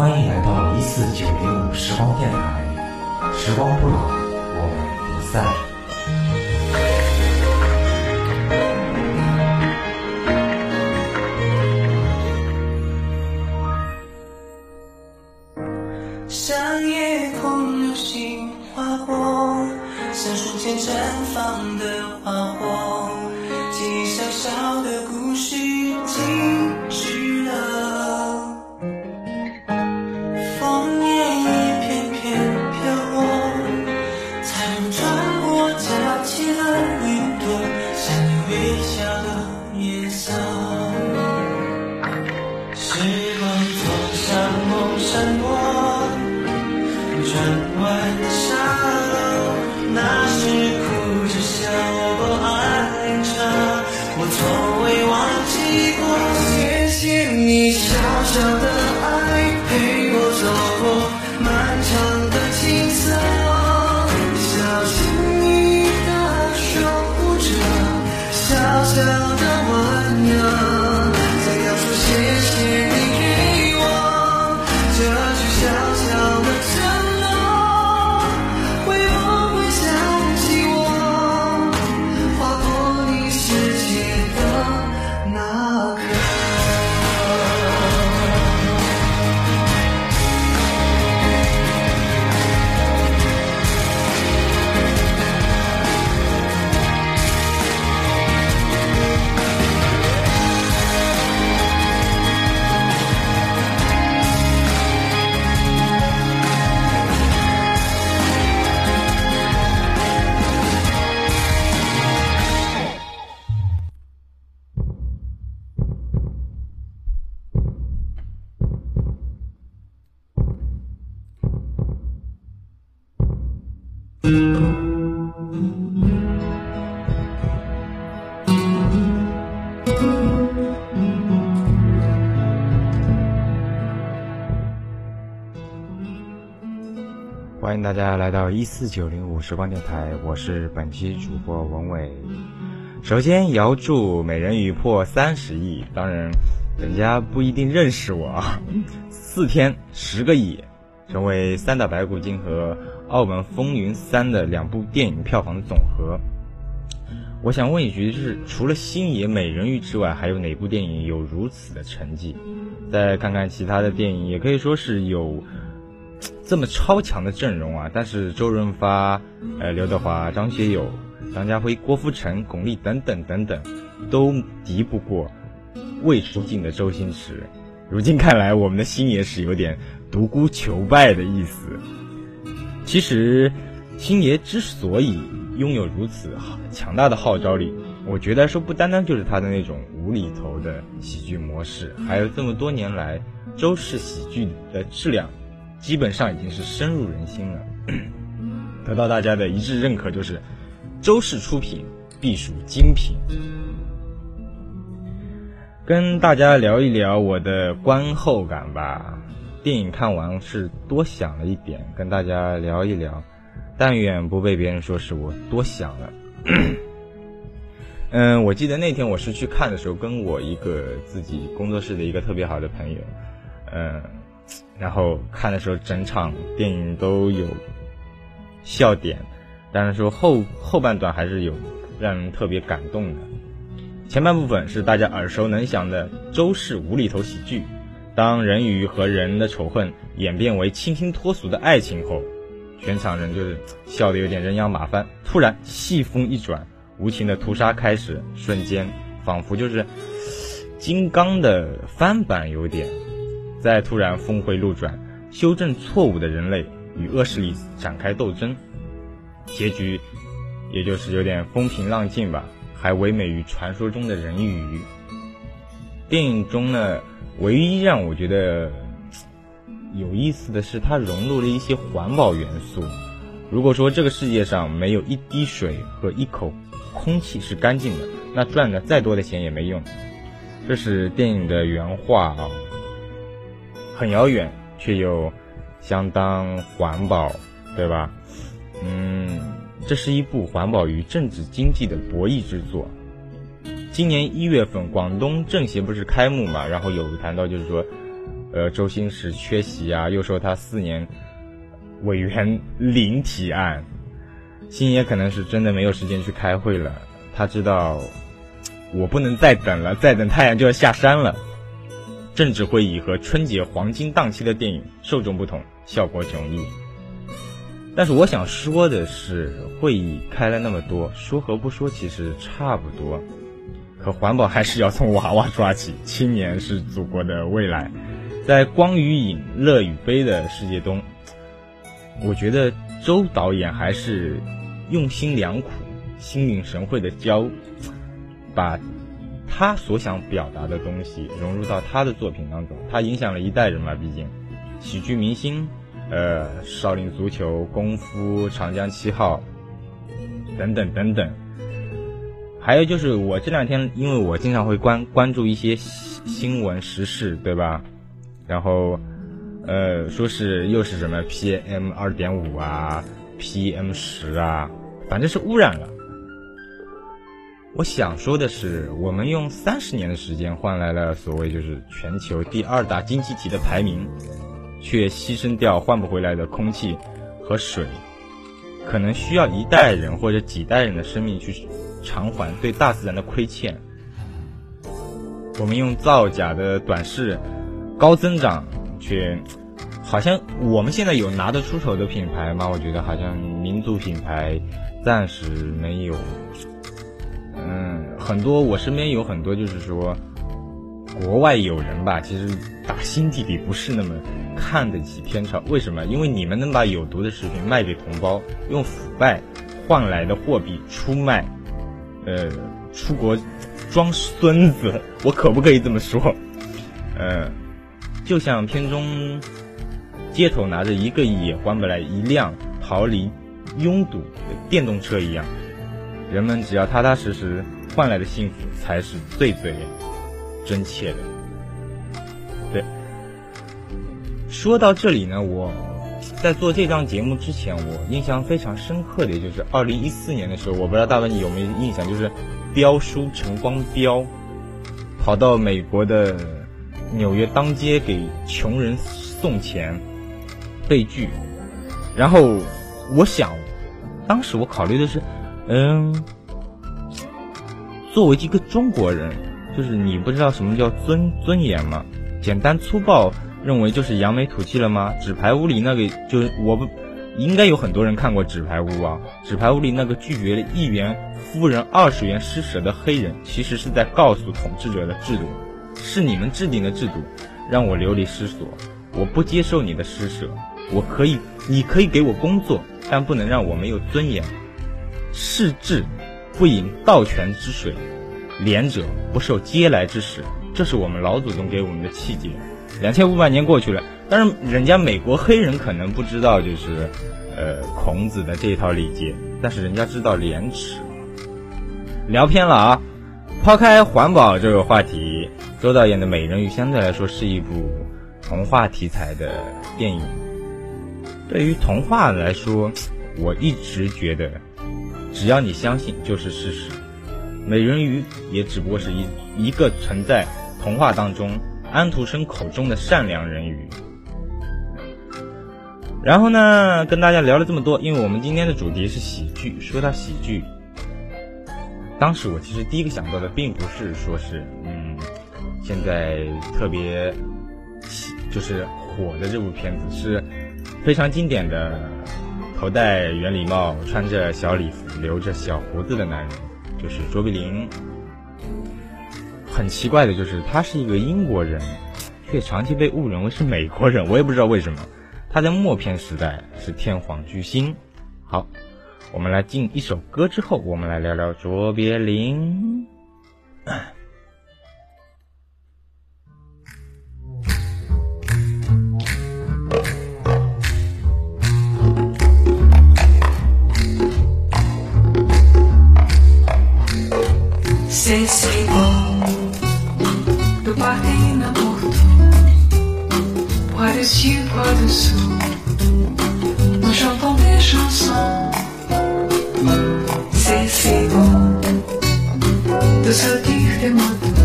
欢迎来到一四九零五时光电台，时光不老，我们不散。欢迎大家来到一四九零五时光电台，我是本期主播文伟。首先，遥祝美人鱼破三十亿，当然，人家不一定认识我啊。四天十个亿，成为《三打白骨精》和《澳门风云三》的两部电影票房的总和。我想问一句，就是除了星爷美人鱼之外，还有哪部电影有如此的成绩？再看看其他的电影，也可以说是有这么超强的阵容啊！但是周润发、呃刘德华、张学友、张家辉、郭富城、巩俐等等等等，都敌不过未出镜的周星驰。如今看来，我们的星爷是有点独孤求败的意思。其实，星爷之所以拥有如此强大的号召力，我觉得说不单单就是他的那种无厘头的喜剧模式，还有这么多年来周氏喜剧的质量，基本上已经是深入人心了。得到大家的一致认可，就是周氏出品必属精品。跟大家聊一聊我的观后感吧。电影看完是多想了一点，跟大家聊一聊。但愿不被别人说是我多想了。嗯，我记得那天我是去看的时候，跟我一个自己工作室的一个特别好的朋友，嗯，然后看的时候整场电影都有笑点，但是说后后半段还是有让人特别感动的。前半部分是大家耳熟能详的周氏无厘头喜剧，当人鱼和人的仇恨演变为清新脱俗的爱情后。全场人就是笑得有点人仰马翻。突然戏风一转，无情的屠杀开始，瞬间仿佛就是金刚的翻版有点。再突然峰回路转，修正错误的人类与恶势力展开斗争，结局也就是有点风平浪静吧，还唯美于传说中的人鱼。电影中呢，唯一让我觉得。有意思的是，它融入了一些环保元素。如果说这个世界上没有一滴水和一口空气是干净的，那赚的再多的钱也没用。这是电影的原话啊，很遥远却又相当环保，对吧？嗯，这是一部环保与政治经济的博弈之作。今年一月份，广东政协不是开幕嘛，然后有谈到就是说。呃，周星驰缺席啊，又说他四年委员 零提案。星爷可能是真的没有时间去开会了，他知道我不能再等了，再等太阳就要下山了。政治会议和春节黄金档期的电影受众不同，效果迥异。但是我想说的是，会议开了那么多，说和不说其实差不多。可环保还是要从娃娃抓起，青年是祖国的未来。在光与影、乐与悲的世界中，我觉得周导演还是用心良苦、心领神会的教，把他所想表达的东西融入到他的作品当中。他影响了一代人嘛，毕竟喜剧明星。呃，少林足球、功夫、长江七号，等等等等。还有就是，我这两天因为我经常会关关注一些新闻时事，对吧？然后，呃，说是又是什么 PM 二点五啊，PM 十啊，反正是污染了。我想说的是，我们用三十年的时间换来了所谓就是全球第二大经济体的排名。却牺牲掉换不回来的空气和水，可能需要一代人或者几代人的生命去偿还对大自然的亏欠。我们用造假的短视高增长，却好像我们现在有拿得出手的品牌吗？我觉得好像民族品牌暂时没有。嗯，很多我身边有很多就是说国外友人吧，其实打心底里不是那么。看得起天朝？为什么？因为你们能把有毒的食品卖给同胞，用腐败换来的货币出卖，呃，出国装孙子，我可不可以这么说？呃，就像片中街头拿着一个亿也换不来一辆逃离拥堵的电动车一样，人们只要踏踏实实换来的幸福才是最最真切的。对。说到这里呢，我在做这档节目之前，我印象非常深刻的就是二零一四年的时候，我不知道大文你有没有印象，就是彪叔陈光标跑到美国的纽约当街给穷人送钱被拒，然后我想，当时我考虑的是，嗯，作为一个中国人，就是你不知道什么叫尊尊严吗？简单粗暴。认为就是扬眉吐气了吗？纸牌屋里那个就是我不应该有很多人看过纸牌屋啊。纸牌屋里那个拒绝了一元夫人二十元施舍的黑人，其实是在告诉统治者的制度，是你们制定的制度，让我流离失所。我不接受你的施舍，我可以，你可以给我工作，但不能让我没有尊严。士志不饮盗泉之水，廉者不受嗟来之食，这是我们老祖宗给我们的气节。两千五百年过去了，但是人家美国黑人可能不知道，就是，呃，孔子的这一套礼节，但是人家知道廉耻。聊偏了啊，抛开环保这个话题，周导演的《美人鱼》相对来说是一部童话题材的电影。对于童话来说，我一直觉得，只要你相信就是事实。美人鱼也只不过是一一个存在童话当中。安徒生口中的善良人鱼。然后呢，跟大家聊了这么多，因为我们今天的主题是喜剧。说到喜剧，当时我其实第一个想到的，并不是说是，嗯，现在特别喜就是火的这部片子，是非常经典的，头戴圆礼帽，穿着小礼服，留着小胡子的男人，就是卓别林。很奇怪的就是，他是一个英国人，却长期被误认为是美国人。我也不知道为什么。他在默片时代是天皇巨星。好，我们来进一首歌之后，我们来聊聊卓别林。Ici quoi dessous Nous chantons des chansons. C'est si bon De se dire des mots doux.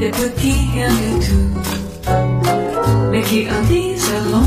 Des petits rien du tout. Mais qui en disent long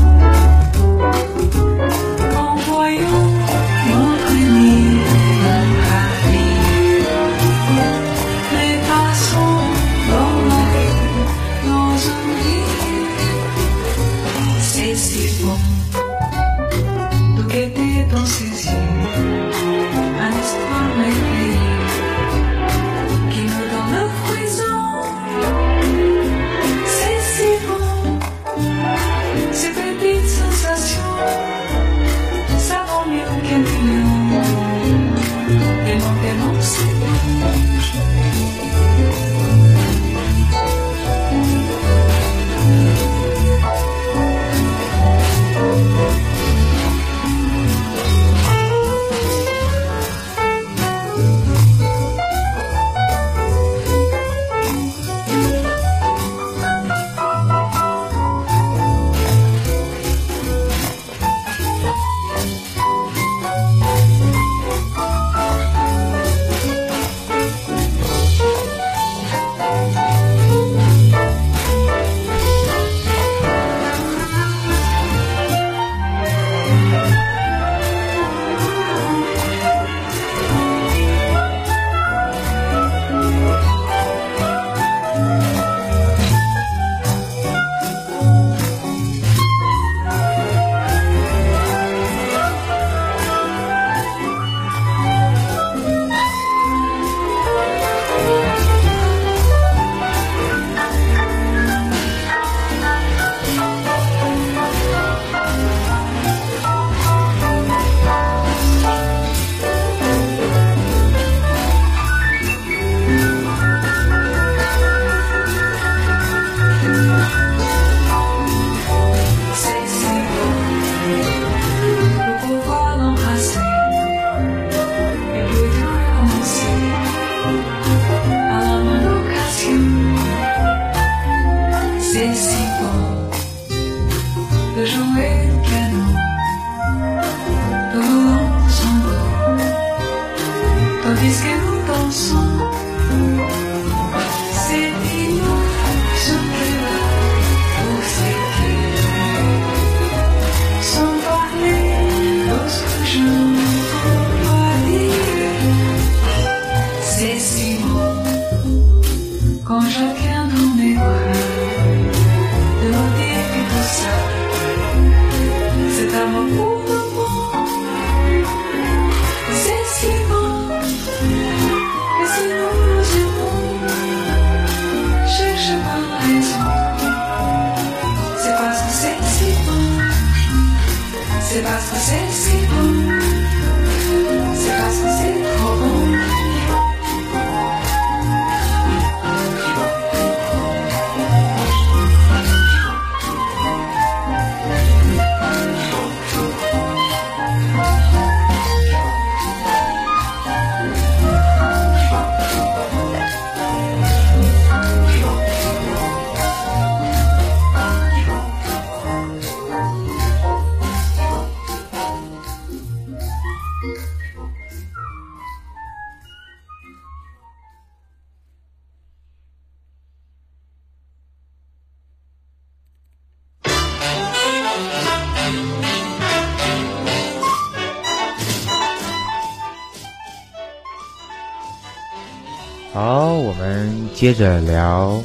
接着聊。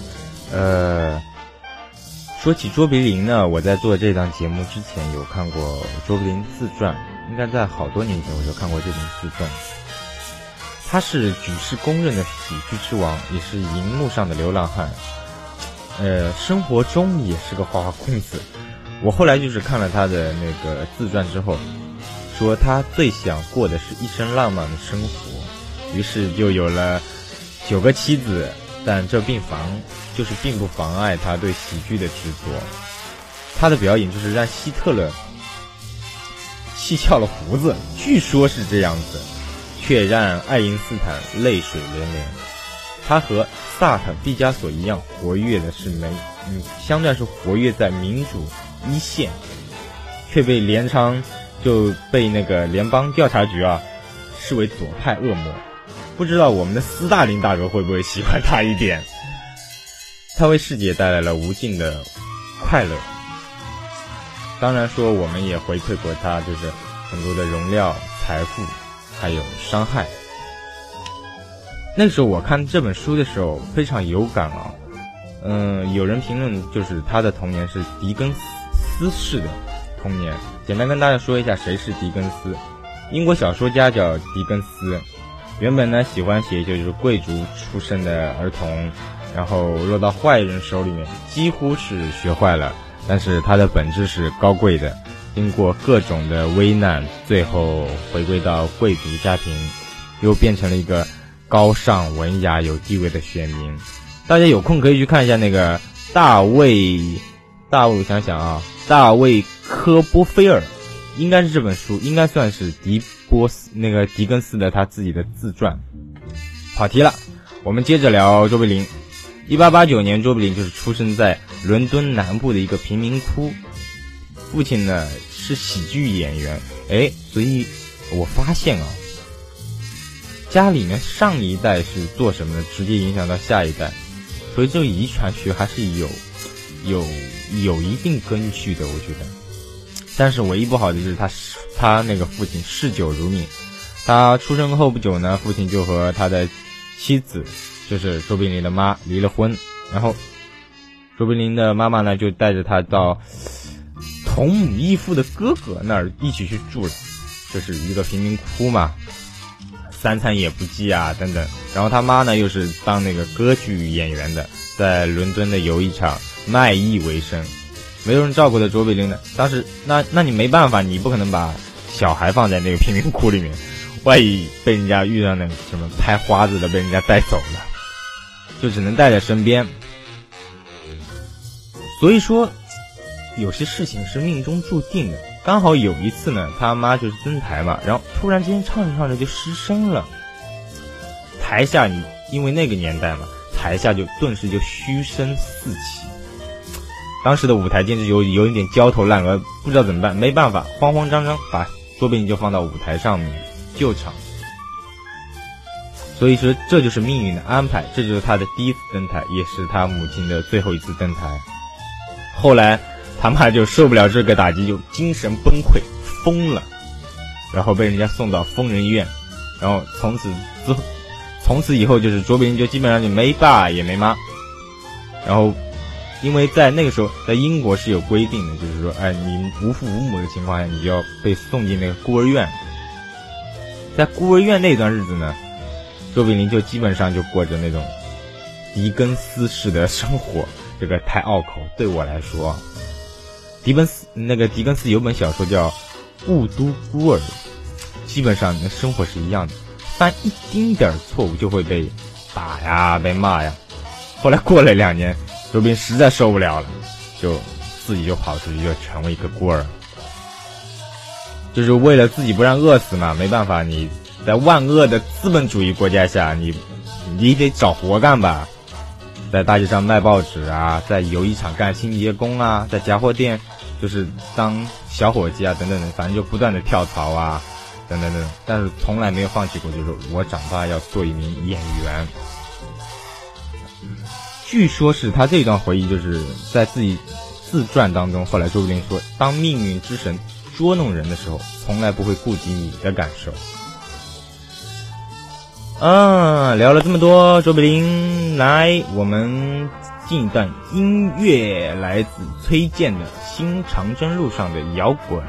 呃，说起卓别林呢，我在做这档节目之前有看过卓别林自传，应该在好多年前我就看过这本自传。他是举世公认的喜剧之王，也是荧幕上的流浪汉。呃，生活中也是个花花公子。我后来就是看了他的那个自传之后，说他最想过的是一生浪漫的生活，于是就有了九个妻子，但这并妨，就是并不妨碍他对喜剧的执着。他的表演就是让希特勒气翘了胡子，据说是这样子，却让爱因斯坦泪水连连。他和萨特、毕加索一样，活跃的是美，嗯，相对来说活跃在民主一线，却被联昌就被那个联邦调查局啊视为左派恶魔。不知道我们的斯大林大哥会不会喜欢他一点？他为世界带来了无尽的快乐，当然说我们也回馈过他，就是很多的荣耀、财富，还有伤害。那时候我看这本书的时候非常有感啊，嗯，有人评论就是他的童年是狄更斯式的童年。简单跟大家说一下谁是狄更斯，英国小说家叫狄更斯，原本呢喜欢写就是贵族出身的儿童，然后落到坏人手里面，几乎是学坏了。但是他的本质是高贵的，经过各种的危难，最后回归到贵族家庭，又变成了一个。高尚、文雅、有地位的选民，大家有空可以去看一下那个大卫，大卫，我想想啊，大卫科波菲尔，应该是这本书，应该算是狄波斯那个狄更斯的他自己的自传。跑题了，我们接着聊卓别林。一八八九年，卓别林就是出生在伦敦南部的一个贫民窟，父亲呢是喜剧演员，哎，所以我发现啊。家里面上一代是做什么的，直接影响到下一代，所以这个遗传学还是有有有一定根据的，我觉得。但是唯一不好的就是他他那个父亲嗜酒如命，他出生后不久呢，父亲就和他的妻子，就是卓别林的妈离了婚，然后卓别林的妈妈呢就带着他到同母异父的哥哥那儿一起去住了，就是一个贫民窟嘛。三餐也不济啊，等等。然后他妈呢，又是当那个歌剧演员的，在伦敦的游艺场卖艺为生，没有人照顾的卓别林呢。当时，那那你没办法，你不可能把小孩放在那个贫民窟里面，万一被人家遇到那个什么拍花子的，被人家带走了，就只能带在身边。所以说，有些事情是命中注定的。刚好有一次呢，他妈就是登台嘛，然后突然之间唱着唱着就失声了。台下你因为那个年代嘛，台下就顿时就嘘声四起。当时的舞台简直有有一点焦头烂额，不知道怎么办，没办法，慌慌张张把卓别林就放到舞台上面救场。所以说这就是命运的安排，这就是他的第一次登台，也是他母亲的最后一次登台。后来。他妈就受不了这个打击，就精神崩溃，疯了，然后被人家送到疯人院，然后从此之后，从此以后就是卓别林就基本上就没爸也没妈，然后，因为在那个时候，在英国是有规定的，就是说，哎，你无父无母的情况下，你就要被送进那个孤儿院，在孤儿院那段日子呢，卓别林就基本上就过着那种狄更斯式的生活，这个太拗口，对我来说。狄更斯那个狄更斯有本小说叫《雾都孤儿》，基本上你的生活是一样的，犯一丁点错误就会被打呀、被骂呀。后来过了两年，周边实在受不了了，就自己就跑出去，就成为一个孤儿，就是为了自己不让饿死嘛。没办法，你在万恶的资本主义国家下，你你得找活干吧。在大街上卖报纸啊，在游艺场干清洁工啊，在杂货店就是当小伙计啊，等等等，反正就不断的跳槽啊，等等等，但是从来没有放弃过，就是我长大要做一名演员。据说是他这段回忆，就是在自己自传当中，后来周别林说，当命运之神捉弄人的时候，从来不会顾及你的感受。啊，聊了这么多，卓别林，来，我们进一段音乐，来自崔健的《新长征路上的摇滚》。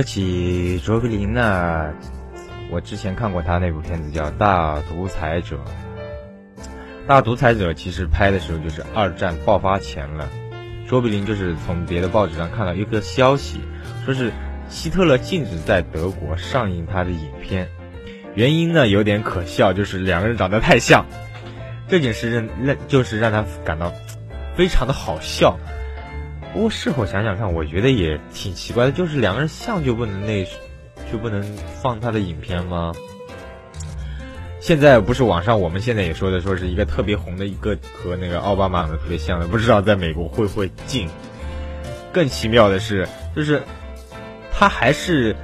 说起卓别林呢，我之前看过他那部片子叫《大独裁者》。《大独裁者》其实拍的时候就是二战爆发前了。卓别林就是从别的报纸上看到一个消息，说是希特勒禁止在德国上映他的影片，原因呢有点可笑，就是两个人长得太像。这件事让让就是让他感到非常的好笑。不过事后想想看，我觉得也挺奇怪的，就是两个人像就不能那就不能放他的影片吗？现在不是网上我们现在也说的，说是一个特别红的一个和那个奥巴马的特别像的，不知道在美国会不会禁。更奇妙的是，就是他还是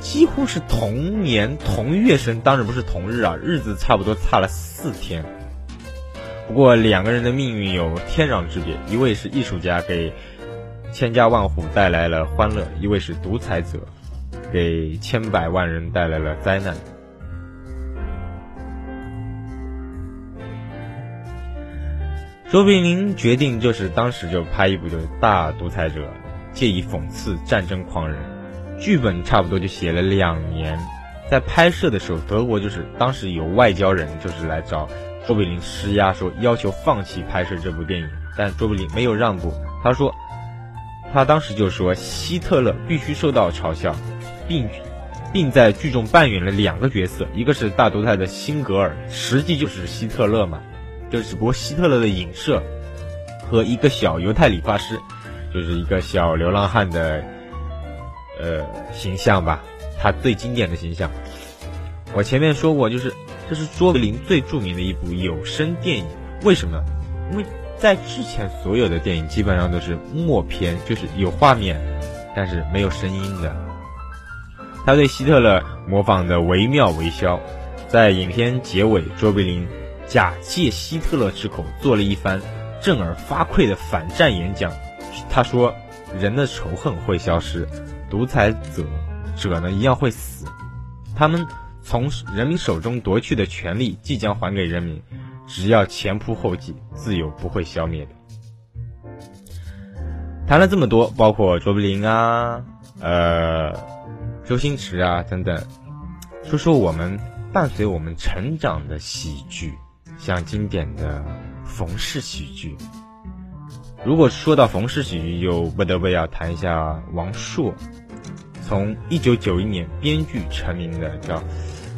几乎是同年同月生，当然不是同日啊，日子差不多差了四天。不过两个人的命运有天壤之别，一位是艺术家，给千家万户带来了欢乐；一位是独裁者，给千百万人带来了灾难。卓别林决定就是当时就拍一部就是《大独裁者》，借以讽刺战争狂人。剧本差不多就写了两年，在拍摄的时候，德国就是当时有外交人就是来找卓别林施压，说要求放弃拍摄这部电影，但卓别林没有让步。他说，他当时就说希特勒必须受到嘲笑，并并在剧中扮演了两个角色，一个是大独裁的辛格尔，实际就是希特勒嘛。就只不过希特勒的影射和一个小犹太理发师，就是一个小流浪汉的呃形象吧，他最经典的形象。我前面说过，就是这是卓别林最著名的一部有声电影。为什么？因为在之前所有的电影基本上都是默片，就是有画面，但是没有声音的。他对希特勒模仿的惟妙惟肖，在影片结尾，卓别林。假借希特勒之口做了一番震耳发聩的反战演讲。他说：“人的仇恨会消失，独裁者者呢一样会死。他们从人民手中夺去的权利即将还给人民，只要前仆后继，自由不会消灭的。”谈了这么多，包括卓别林啊、呃、周星驰啊等等，说说我们伴随我们成长的喜剧。像经典的冯氏喜剧，如果说到冯氏喜剧，又不得不要谈一下王朔。从一九九一年编剧成名的，叫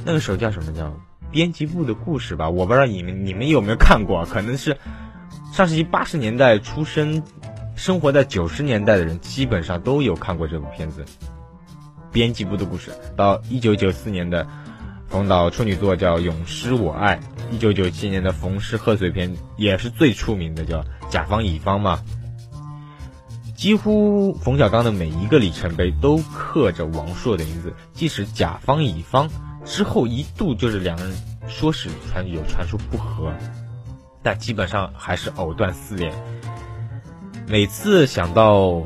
那个时候叫什么叫编辑部的故事吧？我不知道你们你们有没有看过？可能是上世纪八十年代出生、生活在九十年代的人，基本上都有看过这部片子。编辑部的故事到一九九四年的。冯导处女作叫《永失我爱》，一九九七年的冯氏贺岁片也是最出名的，叫《甲方乙方》嘛。几乎冯小刚的每一个里程碑都刻着王朔的名字，即使甲方乙方之后一度就是两个人说是传有传说不和，但基本上还是藕断丝连。每次想到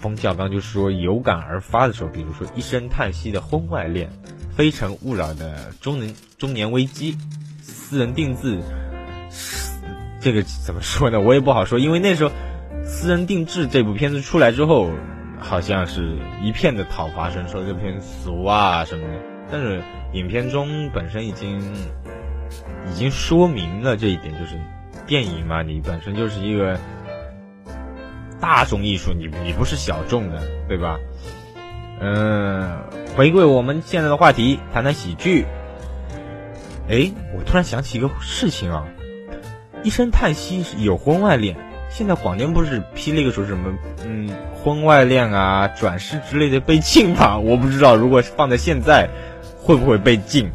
冯小刚就是说有感而发的时候，比如说一声叹息的婚外恋。非诚勿扰的中年中年危机，私人定制，这个怎么说呢？我也不好说，因为那时候《私人定制》这部片子出来之后，好像是一片的讨伐声，说这片俗啊什么的。但是影片中本身已经已经说明了这一点，就是电影嘛，你本身就是一个大众艺术，你你不是小众的，对吧？嗯，回归我们现在的话题，谈谈喜剧。哎，我突然想起一个事情啊，一声叹息有婚外恋，现在广电不是批了一个说什么，嗯，婚外恋啊、转世之类的被禁吗？我不知道，如果放在现在，会不会被禁？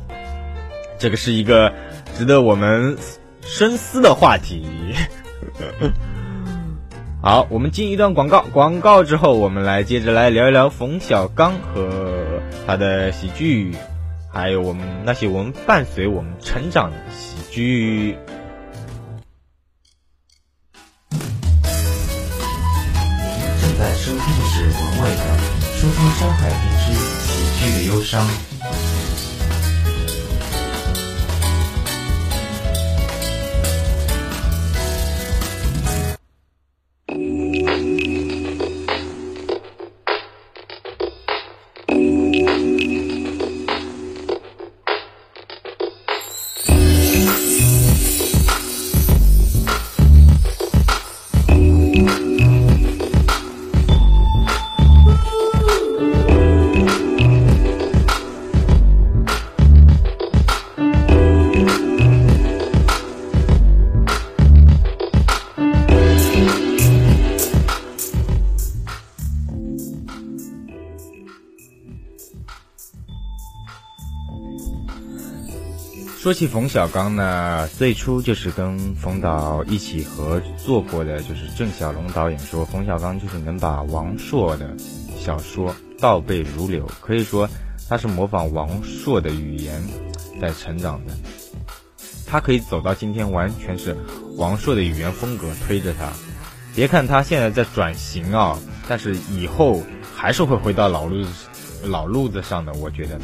这个是一个值得我们深思的话题。好，我们进一段广告。广告之后，我们来接着来聊一聊冯小刚和他的喜剧，还有我们那些我们伴随我们成长的喜剧。您正在收听的是文蔚的《书说山海之喜剧的忧伤》。说起冯小刚呢，最初就是跟冯导一起合作过的，就是郑晓龙导演说，冯小刚就是能把王朔的小说倒背如流，可以说他是模仿王朔的语言在成长的。他可以走到今天，完全是王朔的语言风格推着他。别看他现在在转型啊，但是以后还是会回到老路老路子上的，我觉得。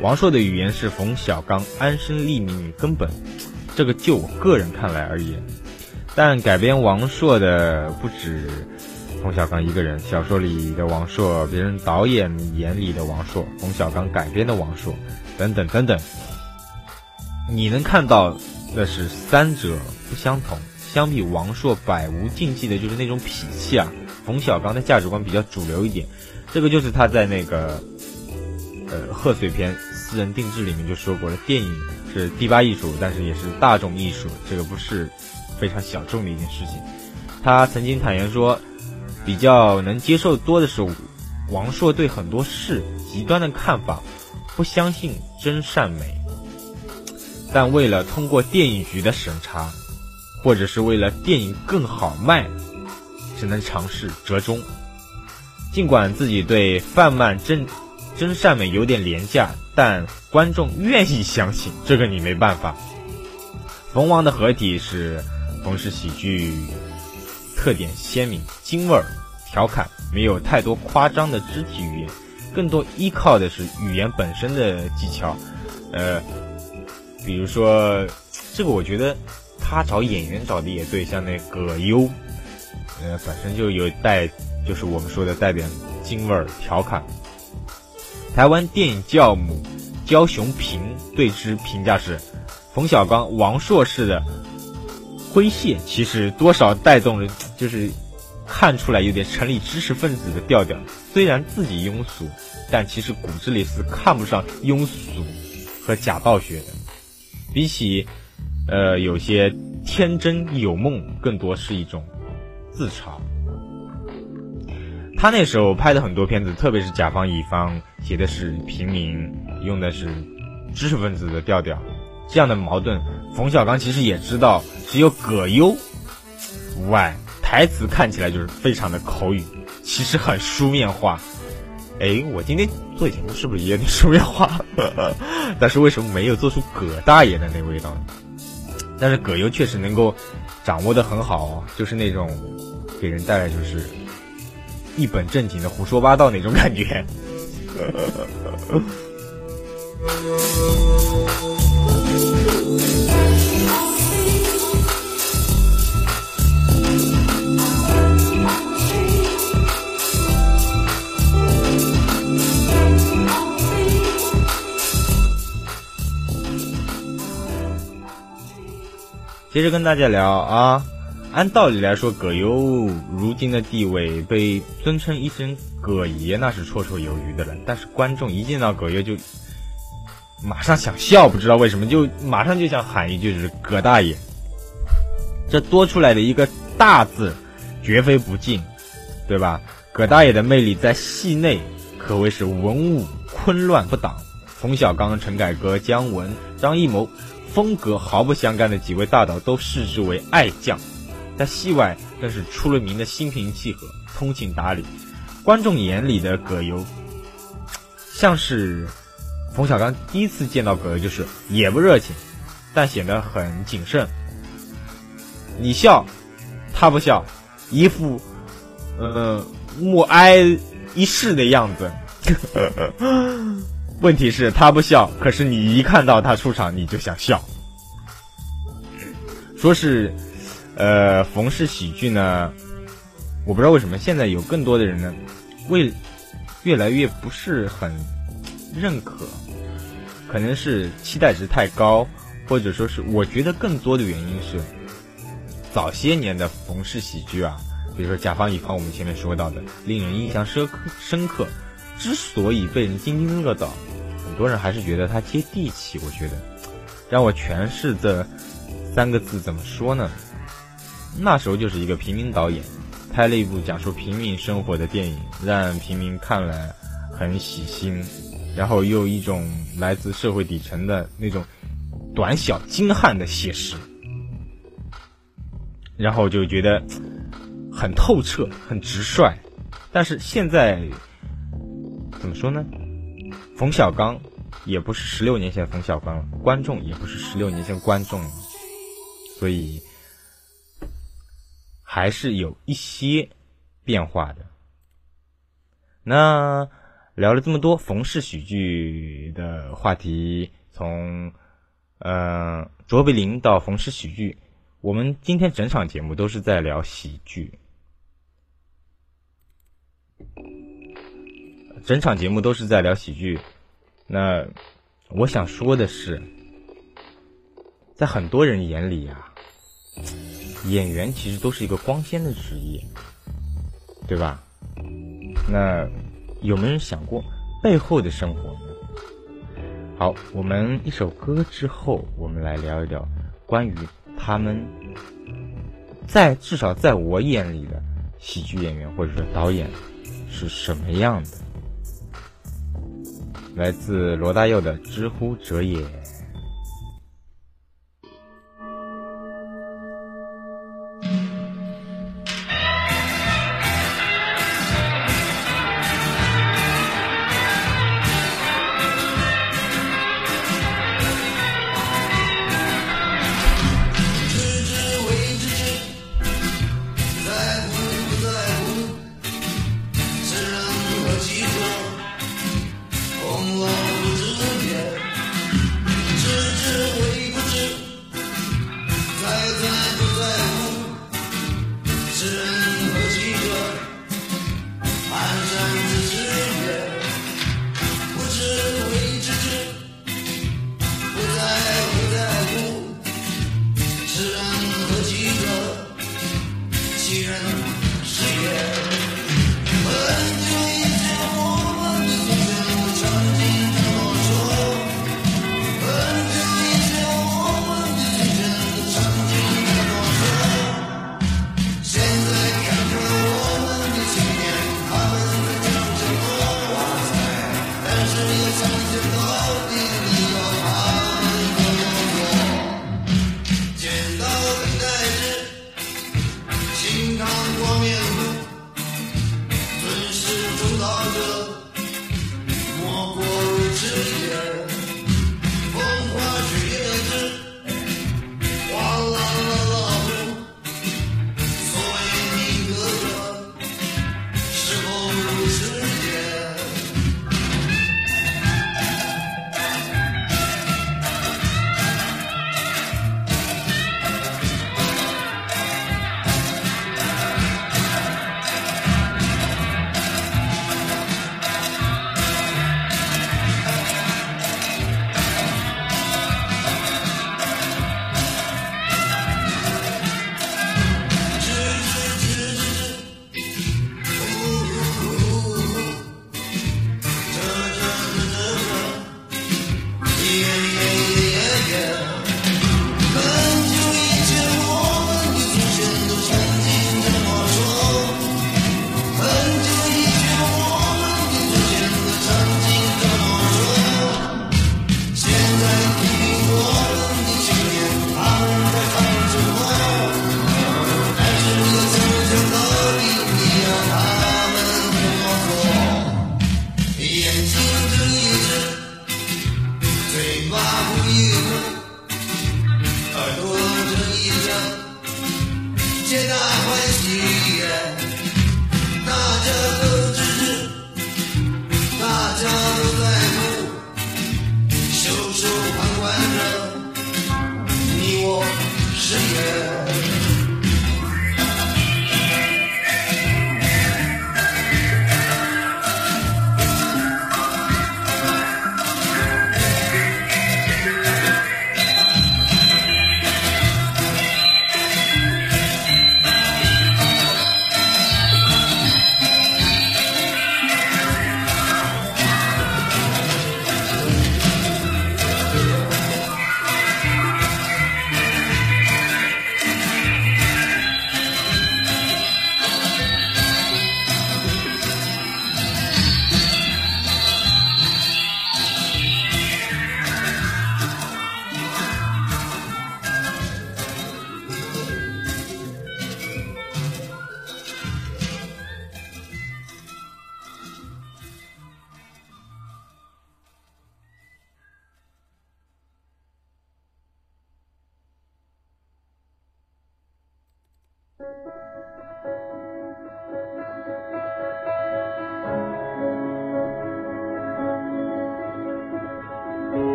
王朔的语言是冯小刚安身立命与根本，这个就我个人看来而言。但改编王朔的不止冯小刚一个人，小说里的王朔，别人导演眼里的王朔，冯小刚改编的王朔，等等等等。你能看到的是三者不相同。相比王朔百无禁忌的就是那种痞气啊，冯小刚的价值观比较主流一点。这个就是他在那个呃贺岁片。私人定制里面就说过了，电影是第八艺术，但是也是大众艺术，这个不是非常小众的一件事情。他曾经坦言说，比较能接受多的是王朔对很多事极端的看法，不相信真善美，但为了通过电影局的审查，或者是为了电影更好卖，只能尝试折中。尽管自己对贩卖真。真善美有点廉价，但观众愿意相信，这个你没办法。冯王的合体是冯氏喜剧特点鲜明，京味儿、调侃，没有太多夸张的肢体语言，更多依靠的是语言本身的技巧。呃，比如说这个，我觉得他找演员找的也对，像那葛优，呃，本身就有带，就是我们说的带点京味儿、调侃。台湾电影教母焦雄平对之评价是：冯小刚、王朔式的诙谐，其实多少带动了，就是看出来有点城里知识分子的调调。虽然自己庸俗，但其实骨子里是看不上庸俗和假道学的。比起呃有些天真有梦，更多是一种自嘲。他那时候拍的很多片子，特别是甲方乙方写的是平民，用的是知识分子的调调，这样的矛盾，冯小刚其实也知道。只有葛优外，台词看起来就是非常的口语，其实很书面化。哎，我今天做节目是不是也有点 书面化？但是为什么没有做出葛大爷的那味道呢？但是葛优确实能够掌握的很好，就是那种给人带来就是。一本正经的胡说八道那种感觉。接着跟大家聊啊。按道理来说，葛优如今的地位被尊称一声“葛爷”，那是绰绰有余的了。但是观众一见到葛优就马上想笑，不知道为什么，就马上就想喊一句是“葛大爷”。这多出来的一个“大”字，绝非不敬，对吧？葛大爷的魅力在戏内可谓是文武昆乱不挡。冯小刚、陈凯歌、姜文、张艺谋，风格毫不相干的几位大导都视之为爱将。在戏外更是出了名的心平气和、通情达理。观众眼里的葛优，像是冯小刚第一次见到葛优，就是也不热情，但显得很谨慎。你笑，他不笑，一副呃默哀一世的样子。问题是，他不笑，可是你一看到他出场，你就想笑。说是。呃，冯氏喜剧呢，我不知道为什么现在有更多的人呢，为越来越不是很认可，可能是期待值太高，或者说是我觉得更多的原因是，早些年的冯氏喜剧啊，比如说甲方乙方，我们前面说到的，令人印象深刻深刻，之所以被人津津乐道，很多人还是觉得它接地气。我觉得，让我诠释这三个字怎么说呢？那时候就是一个平民导演，拍了一部讲述平民生活的电影，让平民看了很喜心，然后又一种来自社会底层的那种短小精悍的写实，然后就觉得很透彻、很直率。但是现在怎么说呢？冯小刚也不是十六年前冯小刚了，观众也不是十六年前观众了，所以还是有一些变化的。那聊了这么多冯氏喜剧的话题，从呃卓别林到冯氏喜剧，我们今天整场节目都是在聊喜剧，整场节目都是在聊喜剧。那我想说的是，在很多人眼里啊，演员其实都是一个光鲜的职业，对吧？那有没有人想过背后的生活呢？好，我们一首歌之后，我们来聊一聊关于他们在至少在我眼里的喜剧演员或者说导演是什么样的。来自罗大佑的《知乎者也》。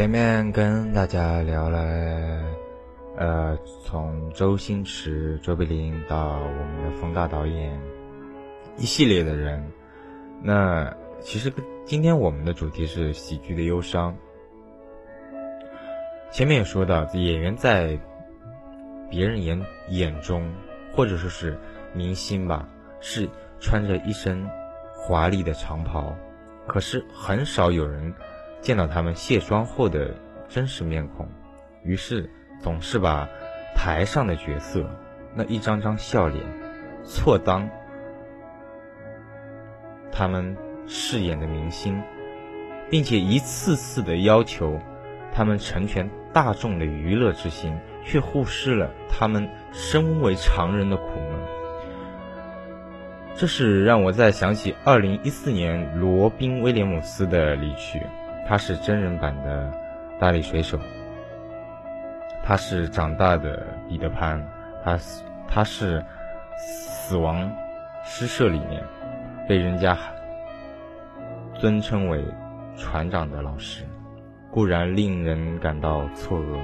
前面跟大家聊了，呃，从周星驰、卓别林到我们的冯大导演，一系列的人。那其实今天我们的主题是喜剧的忧伤。前面也说到，演员在别人眼眼中，或者说是明星吧，是穿着一身华丽的长袍，可是很少有人。见到他们卸妆后的真实面孔，于是总是把台上的角色那一张张笑脸错当他们饰演的明星，并且一次次的要求他们成全大众的娱乐之心，却忽视了他们身为常人的苦闷。这是让我再想起二零一四年罗宾威廉姆斯的离去。他是真人版的大力水手，他是长大的彼得潘，他他是死亡诗社里面被人家尊称为船长的老师，固然令人感到错愕，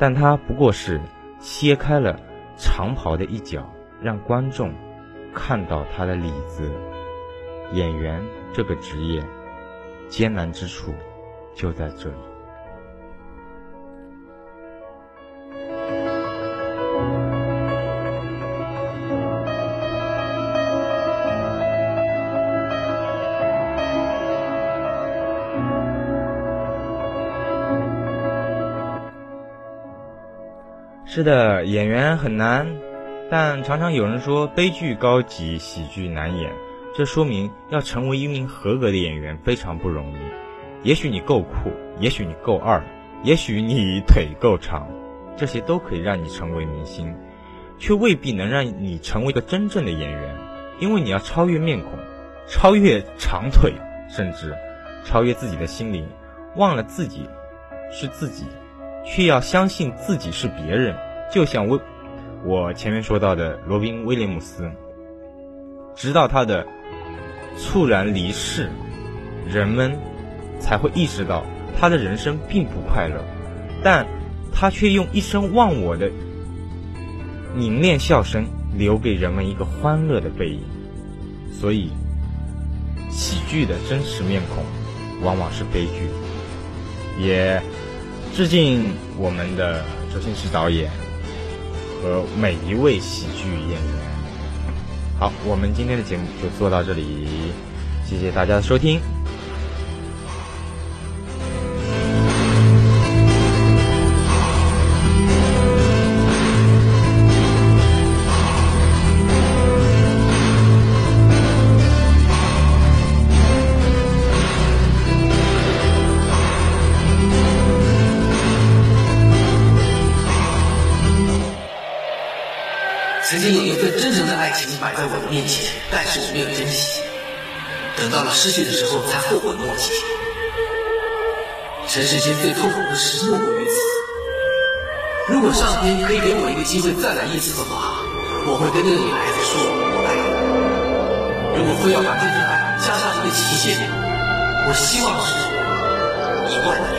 但他不过是掀开了长袍的一角，让观众看到他的里子。演员这个职业。艰难之处就在这里。是的，演员很难，但常常有人说悲剧高级，喜剧难演。这说明要成为一名合格的演员非常不容易。也许你够酷，也许你够二，也许你腿够长，这些都可以让你成为明星，却未必能让你成为一个真正的演员。因为你要超越面孔，超越长腿，甚至超越自己的心灵，忘了自己是自己，却要相信自己是别人。就像我我前面说到的罗宾威廉姆斯，直到他的。猝然离世，人们才会意识到他的人生并不快乐，但他却用一生忘我的凝练笑声留给人们一个欢乐的背影。所以，喜剧的真实面孔往往是悲剧。也致敬我们的周星驰导演和每一位喜剧演员。好，我们今天的节目就做到这里，谢谢大家的收听。在我的面前，但是我没有珍惜。等到了失去的时候，才后悔莫及。尘世间最痛苦的事莫过于此。如果上天可以给我一个机会再来一次的话，我会跟那个女孩子说我爱你。如果非要把这份爱加上一个期限，我希望是一万年。